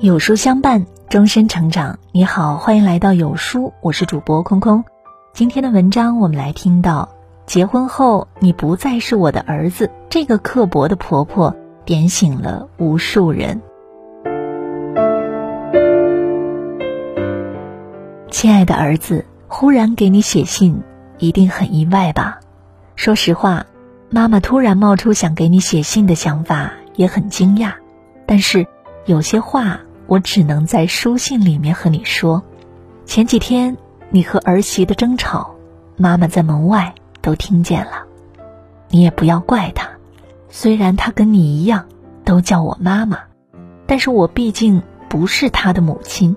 有书相伴，终身成长。你好，欢迎来到有书，我是主播空空。今天的文章，我们来听到：结婚后你不再是我的儿子。这个刻薄的婆婆点醒了无数人。亲爱的儿子，忽然给你写信，一定很意外吧？说实话，妈妈突然冒出想给你写信的想法，也很惊讶。但是有些话。我只能在书信里面和你说，前几天你和儿媳的争吵，妈妈在门外都听见了。你也不要怪她，虽然她跟你一样都叫我妈妈，但是我毕竟不是她的母亲。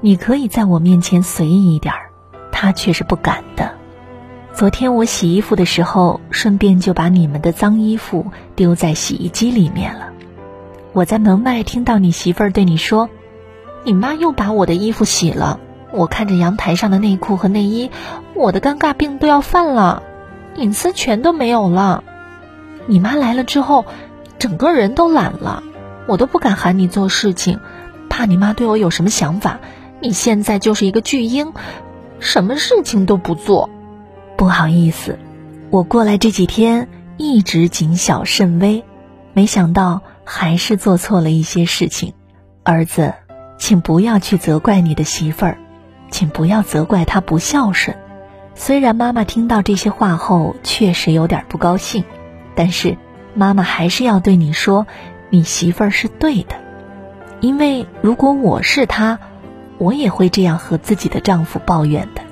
你可以在我面前随意一点儿，她却是不敢的。昨天我洗衣服的时候，顺便就把你们的脏衣服丢在洗衣机里面了。我在门外听到你媳妇儿对你说：“你妈又把我的衣服洗了。”我看着阳台上的内裤和内衣，我的尴尬病都要犯了，隐私全都没有了。你妈来了之后，整个人都懒了，我都不敢喊你做事情，怕你妈对我有什么想法。你现在就是一个巨婴，什么事情都不做。不好意思，我过来这几天一直谨小慎微，没想到。还是做错了一些事情，儿子，请不要去责怪你的媳妇儿，请不要责怪她不孝顺。虽然妈妈听到这些话后确实有点不高兴，但是妈妈还是要对你说，你媳妇儿是对的。因为如果我是她，我也会这样和自己的丈夫抱怨的。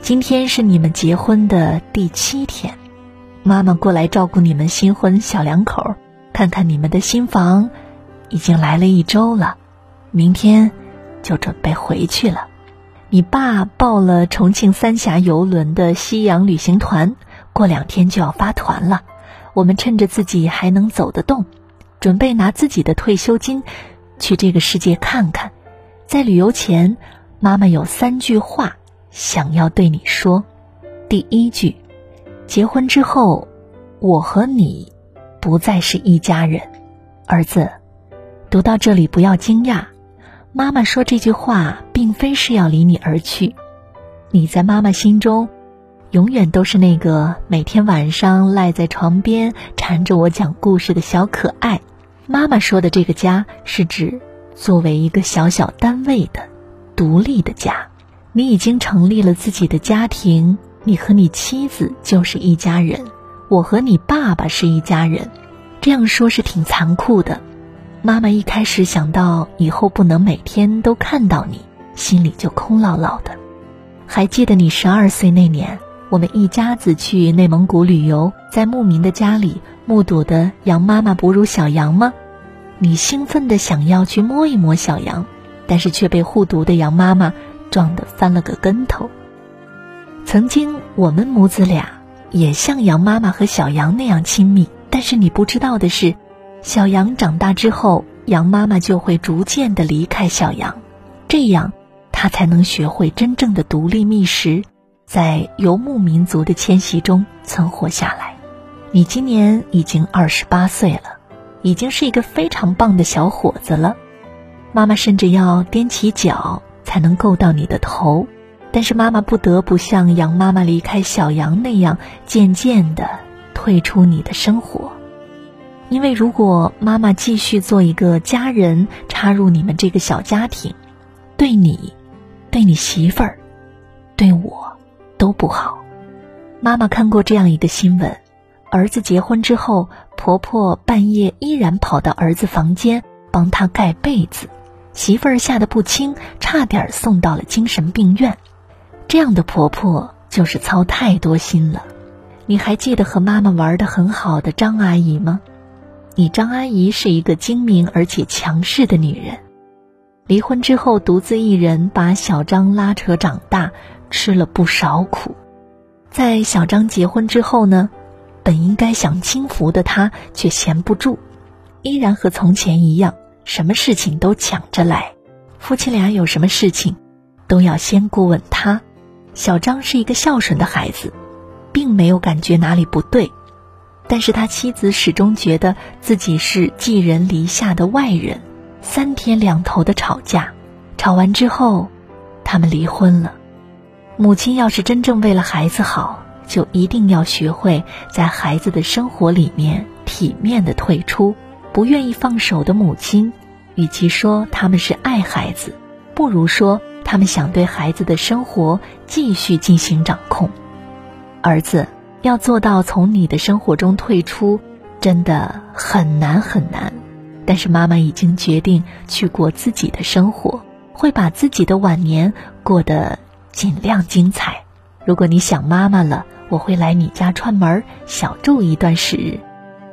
今天是你们结婚的第七天，妈妈过来照顾你们新婚小两口。看看你们的新房，已经来了一周了，明天就准备回去了。你爸报了重庆三峡游轮的西洋旅行团，过两天就要发团了。我们趁着自己还能走得动，准备拿自己的退休金去这个世界看看。在旅游前，妈妈有三句话想要对你说。第一句，结婚之后，我和你。不再是一家人，儿子，读到这里不要惊讶，妈妈说这句话并非是要离你而去，你在妈妈心中，永远都是那个每天晚上赖在床边缠着我讲故事的小可爱。妈妈说的这个家是指作为一个小小单位的独立的家，你已经成立了自己的家庭，你和你妻子就是一家人。我和你爸爸是一家人，这样说是挺残酷的。妈妈一开始想到以后不能每天都看到你，心里就空落落的。还记得你十二岁那年，我们一家子去内蒙古旅游，在牧民的家里目睹的羊妈妈哺乳小羊吗？你兴奋的想要去摸一摸小羊，但是却被护犊的羊妈妈撞得翻了个跟头。曾经我们母子俩。也像羊妈妈和小羊那样亲密，但是你不知道的是，小羊长大之后，羊妈妈就会逐渐的离开小羊，这样，它才能学会真正的独立觅食，在游牧民族的迁徙中存活下来。你今年已经二十八岁了，已经是一个非常棒的小伙子了，妈妈甚至要踮起脚才能够到你的头。但是妈妈不得不像羊妈妈离开小羊那样，渐渐的退出你的生活，因为如果妈妈继续做一个家人，插入你们这个小家庭，对你、对你媳妇儿、对我都不好。妈妈看过这样一个新闻：儿子结婚之后，婆婆半夜依然跑到儿子房间帮他盖被子，媳妇儿吓得不轻，差点送到了精神病院。这样的婆婆就是操太多心了。你还记得和妈妈玩的很好的张阿姨吗？你张阿姨是一个精明而且强势的女人，离婚之后独自一人把小张拉扯长大，吃了不少苦。在小张结婚之后呢，本应该享清福的她却闲不住，依然和从前一样，什么事情都抢着来。夫妻俩有什么事情，都要先过问他。小张是一个孝顺的孩子，并没有感觉哪里不对，但是他妻子始终觉得自己是寄人篱下的外人，三天两头的吵架，吵完之后，他们离婚了。母亲要是真正为了孩子好，就一定要学会在孩子的生活里面体面的退出。不愿意放手的母亲，与其说他们是爱孩子，不如说他们想对孩子的生活继续进行掌控。儿子要做到从你的生活中退出，真的很难很难。但是妈妈已经决定去过自己的生活，会把自己的晚年过得尽量精彩。如果你想妈妈了，我会来你家串门小住一段时日。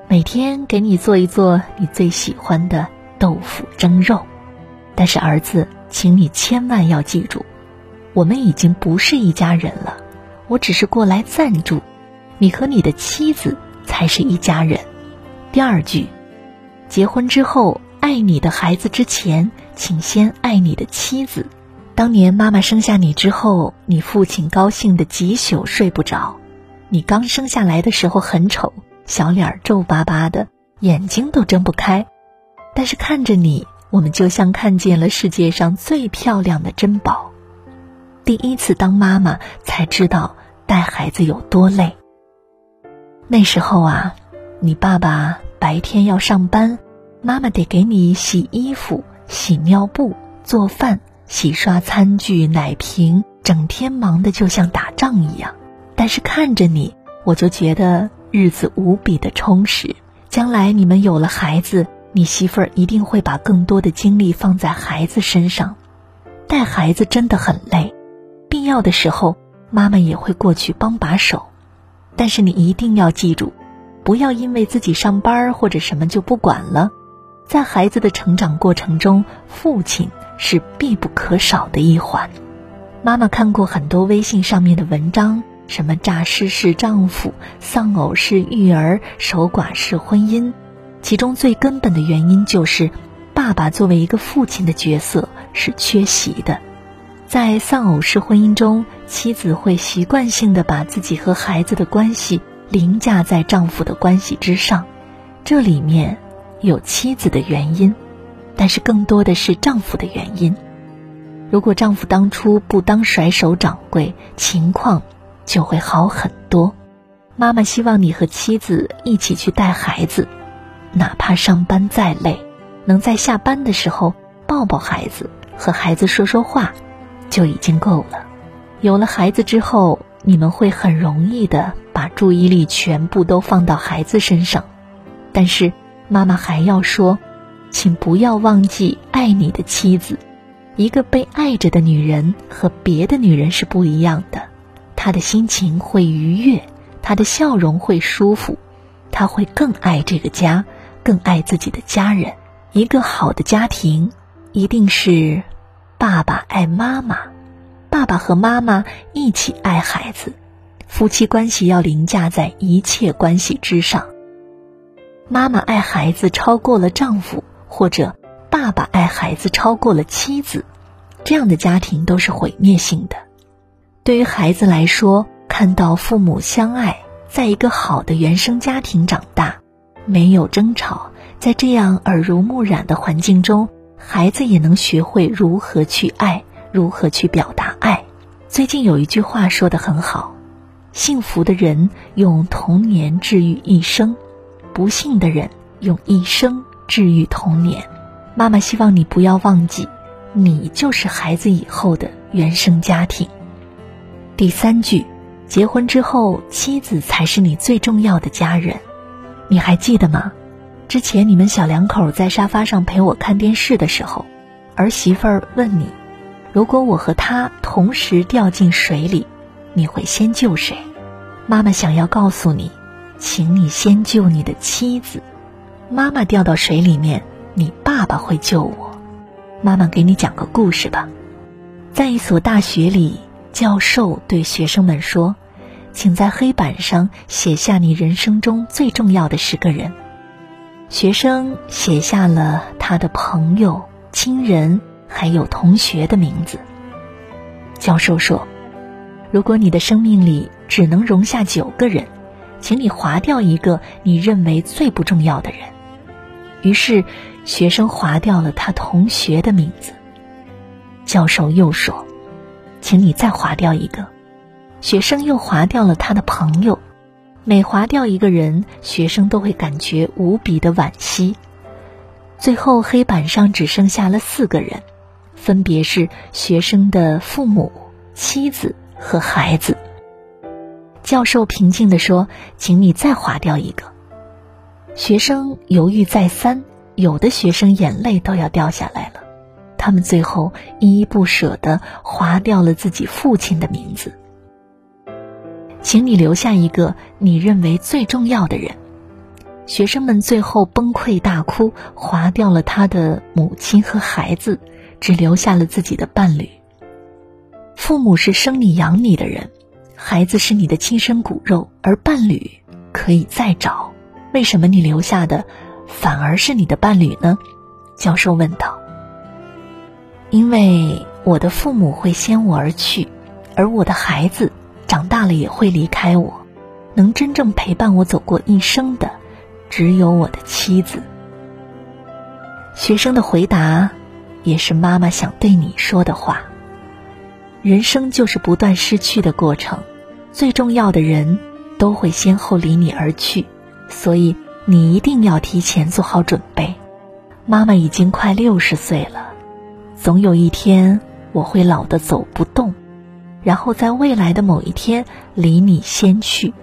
每天给你做一做你最喜欢的豆腐蒸肉，但是儿子，请你千万要记住，我们已经不是一家人了。我只是过来暂住，你和你的妻子才是一家人。第二句，结婚之后爱你的孩子之前，请先爱你的妻子。当年妈妈生下你之后，你父亲高兴的几宿睡不着。你刚生下来的时候很丑。小脸皱巴巴的，眼睛都睁不开，但是看着你，我们就像看见了世界上最漂亮的珍宝。第一次当妈妈，才知道带孩子有多累。那时候啊，你爸爸白天要上班，妈妈得给你洗衣服、洗尿布、做饭、洗刷餐具、奶瓶，整天忙得就像打仗一样。但是看着你，我就觉得。日子无比的充实，将来你们有了孩子，你媳妇儿一定会把更多的精力放在孩子身上。带孩子真的很累，必要的时候妈妈也会过去帮把手。但是你一定要记住，不要因为自己上班或者什么就不管了。在孩子的成长过程中，父亲是必不可少的一环。妈妈看过很多微信上面的文章。什么诈尸式丈夫、丧偶式育儿、守寡式婚姻，其中最根本的原因就是，爸爸作为一个父亲的角色是缺席的。在丧偶式婚姻中，妻子会习惯性的把自己和孩子的关系凌驾在丈夫的关系之上，这里面有妻子的原因，但是更多的是丈夫的原因。如果丈夫当初不当甩手掌柜，情况。就会好很多。妈妈希望你和妻子一起去带孩子，哪怕上班再累，能在下班的时候抱抱孩子，和孩子说说话，就已经够了。有了孩子之后，你们会很容易的把注意力全部都放到孩子身上。但是，妈妈还要说，请不要忘记爱你的妻子。一个被爱着的女人和别的女人是不一样的。她的心情会愉悦，她的笑容会舒服，她会更爱这个家，更爱自己的家人。一个好的家庭，一定是爸爸爱妈妈，爸爸和妈妈一起爱孩子，夫妻关系要凌驾在一切关系之上。妈妈爱孩子超过了丈夫，或者爸爸爱孩子超过了妻子，这样的家庭都是毁灭性的。对于孩子来说，看到父母相爱，在一个好的原生家庭长大，没有争吵，在这样耳濡目染的环境中，孩子也能学会如何去爱，如何去表达爱。最近有一句话说的很好：幸福的人用童年治愈一生，不幸的人用一生治愈童年。妈妈希望你不要忘记，你就是孩子以后的原生家庭。第三句，结婚之后，妻子才是你最重要的家人，你还记得吗？之前你们小两口在沙发上陪我看电视的时候，儿媳妇问你：“如果我和他同时掉进水里，你会先救谁？”妈妈想要告诉你，请你先救你的妻子。妈妈掉到水里面，你爸爸会救我。妈妈给你讲个故事吧，在一所大学里。教授对学生们说：“请在黑板上写下你人生中最重要的十个人。”学生写下了他的朋友、亲人还有同学的名字。教授说：“如果你的生命里只能容下九个人，请你划掉一个你认为最不重要的人。”于是学生划掉了他同学的名字。教授又说：“请你再划掉一个。”学生又划掉了他的朋友。每划掉一个人，学生都会感觉无比的惋惜。最后，黑板上只剩下了四个人，分别是学生的父母、妻子和孩子。教授平静地说：“请你再划掉一个。”学生犹豫再三，有的学生眼泪都要掉下来了。他们最后依依不舍地划掉了自己父亲的名字。请你留下一个你认为最重要的人。学生们最后崩溃大哭，划掉了他的母亲和孩子，只留下了自己的伴侣。父母是生你养你的人。孩子是你的亲生骨肉，而伴侣可以再找。为什么你留下的反而是你的伴侣呢？教授问道。因为我的父母会先我而去，而我的孩子长大了也会离开我。能真正陪伴我走过一生的，只有我的妻子。学生的回答，也是妈妈想对你说的话。人生就是不断失去的过程。最重要的人都会先后离你而去，所以你一定要提前做好准备。妈妈已经快六十岁了，总有一天我会老得走不动，然后在未来的某一天离你先去，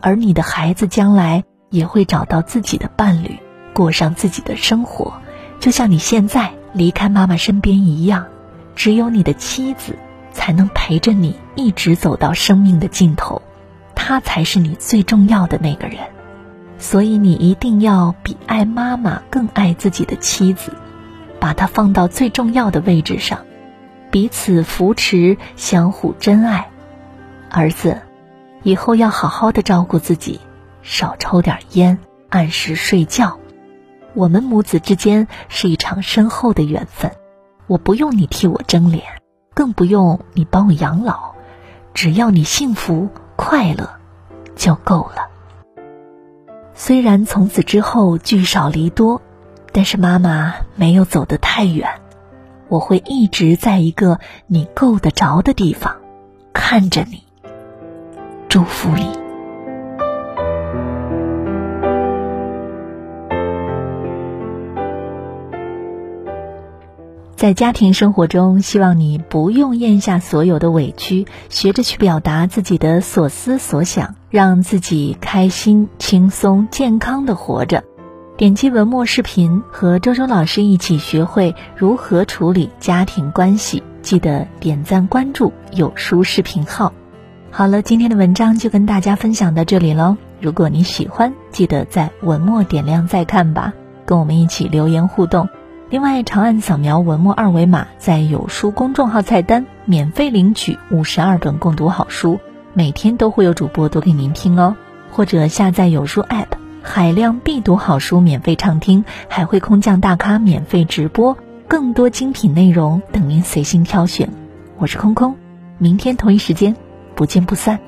而你的孩子将来也会找到自己的伴侣，过上自己的生活，就像你现在离开妈妈身边一样。只有你的妻子。才能陪着你一直走到生命的尽头，她才是你最重要的那个人，所以你一定要比爱妈妈更爱自己的妻子，把她放到最重要的位置上，彼此扶持，相互珍爱。儿子，以后要好好的照顾自己，少抽点烟，按时睡觉。我们母子之间是一场深厚的缘分，我不用你替我争脸。更不用你帮我养老，只要你幸福快乐就够了。虽然从此之后聚少离多，但是妈妈没有走得太远，我会一直在一个你够得着的地方看着你，祝福你。在家庭生活中，希望你不用咽下所有的委屈，学着去表达自己的所思所想，让自己开心、轻松、健康的活着。点击文末视频，和周周老师一起学会如何处理家庭关系。记得点赞关注有书视频号。好了，今天的文章就跟大家分享到这里喽。如果你喜欢，记得在文末点亮再看吧，跟我们一起留言互动。另外，长按扫描文末二维码，在有书公众号菜单免费领取五十二本共读好书，每天都会有主播读给您听哦。或者下载有书 App，海量必读好书免费畅听，还会空降大咖免费直播，更多精品内容等您随心挑选。我是空空，明天同一时间不见不散。